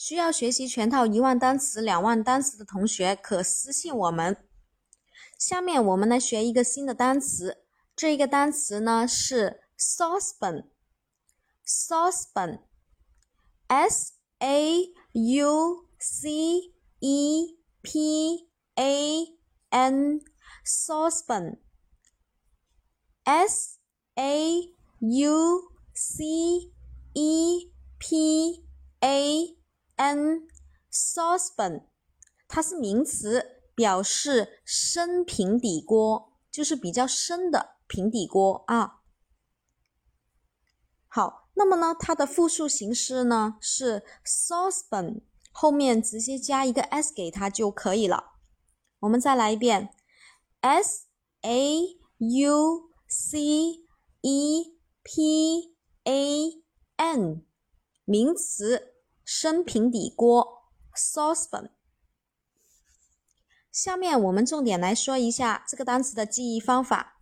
需要学习全套一万单词、两万单词的同学可私信我们。下面我们来学一个新的单词，这一个单词呢是 saucepan，saucepan，s a u c e p a n，saucepan，s a u c e p a An saucepan，它是名词。表示深平底锅，就是比较深的平底锅啊。好，那么呢，它的复数形式呢是 saucepan，后面直接加一个 s 给它就可以了。我们再来一遍，s a u c e p a n，名词，生平底锅，saucepan。下面我们重点来说一下这个单词的记忆方法。